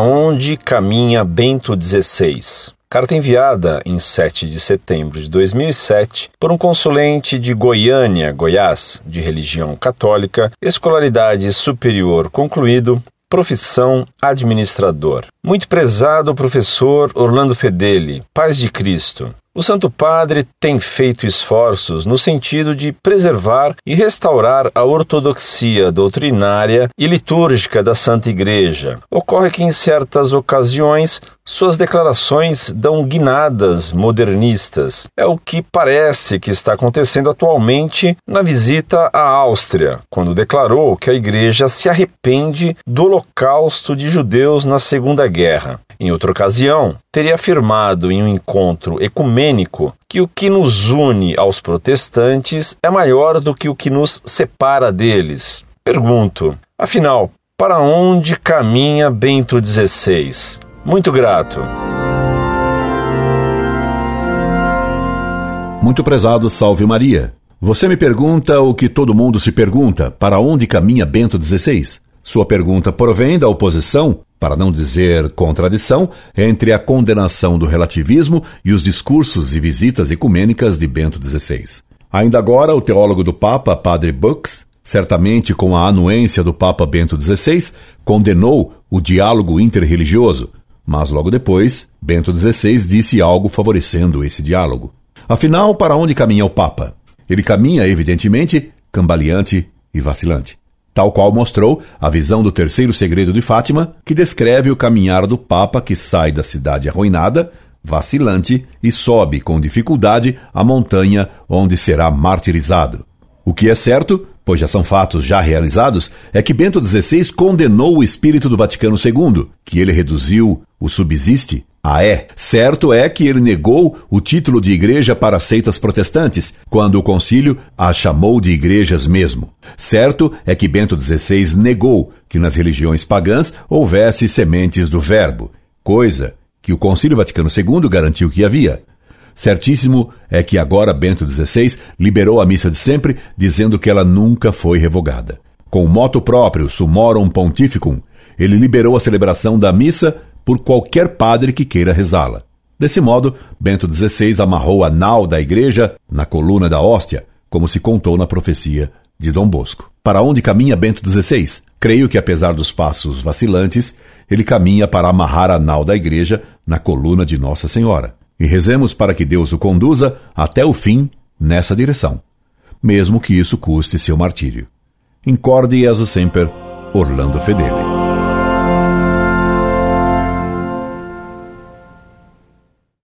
onde caminha Bento XVI? Carta enviada em 7 de setembro de 2007 por um consulente de Goiânia, Goiás, de religião católica, escolaridade superior concluído, profissão administrador. Muito prezado professor Orlando Fedeli, paz de Cristo. O Santo Padre tem feito esforços no sentido de preservar e restaurar a ortodoxia doutrinária e litúrgica da Santa Igreja. Ocorre que, em certas ocasiões, suas declarações dão guinadas modernistas. É o que parece que está acontecendo atualmente na visita à Áustria, quando declarou que a Igreja se arrepende do holocausto de judeus na Segunda Guerra. Em outra ocasião, teria afirmado em um encontro ecumênico que o que nos une aos protestantes é maior do que o que nos separa deles. Pergunto, afinal, para onde caminha Bento XVI? Muito grato. Muito prezado, salve Maria. Você me pergunta o que todo mundo se pergunta: para onde caminha Bento XVI? Sua pergunta provém da oposição para não dizer contradição, entre a condenação do relativismo e os discursos e visitas ecumênicas de Bento XVI. Ainda agora, o teólogo do Papa, Padre Bux, certamente com a anuência do Papa Bento XVI, condenou o diálogo interreligioso, mas logo depois, Bento XVI disse algo favorecendo esse diálogo. Afinal, para onde caminha o Papa? Ele caminha, evidentemente, cambaleante e vacilante tal qual mostrou a visão do terceiro segredo de Fátima, que descreve o caminhar do Papa que sai da cidade arruinada, vacilante, e sobe com dificuldade a montanha onde será martirizado. O que é certo, pois já são fatos já realizados, é que Bento XVI condenou o espírito do Vaticano II, que ele reduziu o subsiste ah, é? Certo é que ele negou o título de igreja para seitas protestantes, quando o concílio a chamou de igrejas mesmo. Certo é que Bento XVI negou que nas religiões pagãs houvesse sementes do Verbo, coisa que o Concílio Vaticano II garantiu que havia. Certíssimo é que agora Bento XVI liberou a missa de sempre, dizendo que ela nunca foi revogada. Com moto próprio, Sumorum Pontificum, ele liberou a celebração da missa por qualquer padre que queira rezá-la. Desse modo, Bento XVI amarrou a nau da igreja na coluna da hóstia, como se contou na profecia de Dom Bosco. Para onde caminha Bento XVI? Creio que, apesar dos passos vacilantes, ele caminha para amarrar a nau da igreja na coluna de Nossa Senhora. E rezemos para que Deus o conduza até o fim nessa direção, mesmo que isso custe seu martírio. Incorde Jesus Semper, Orlando Fedeli.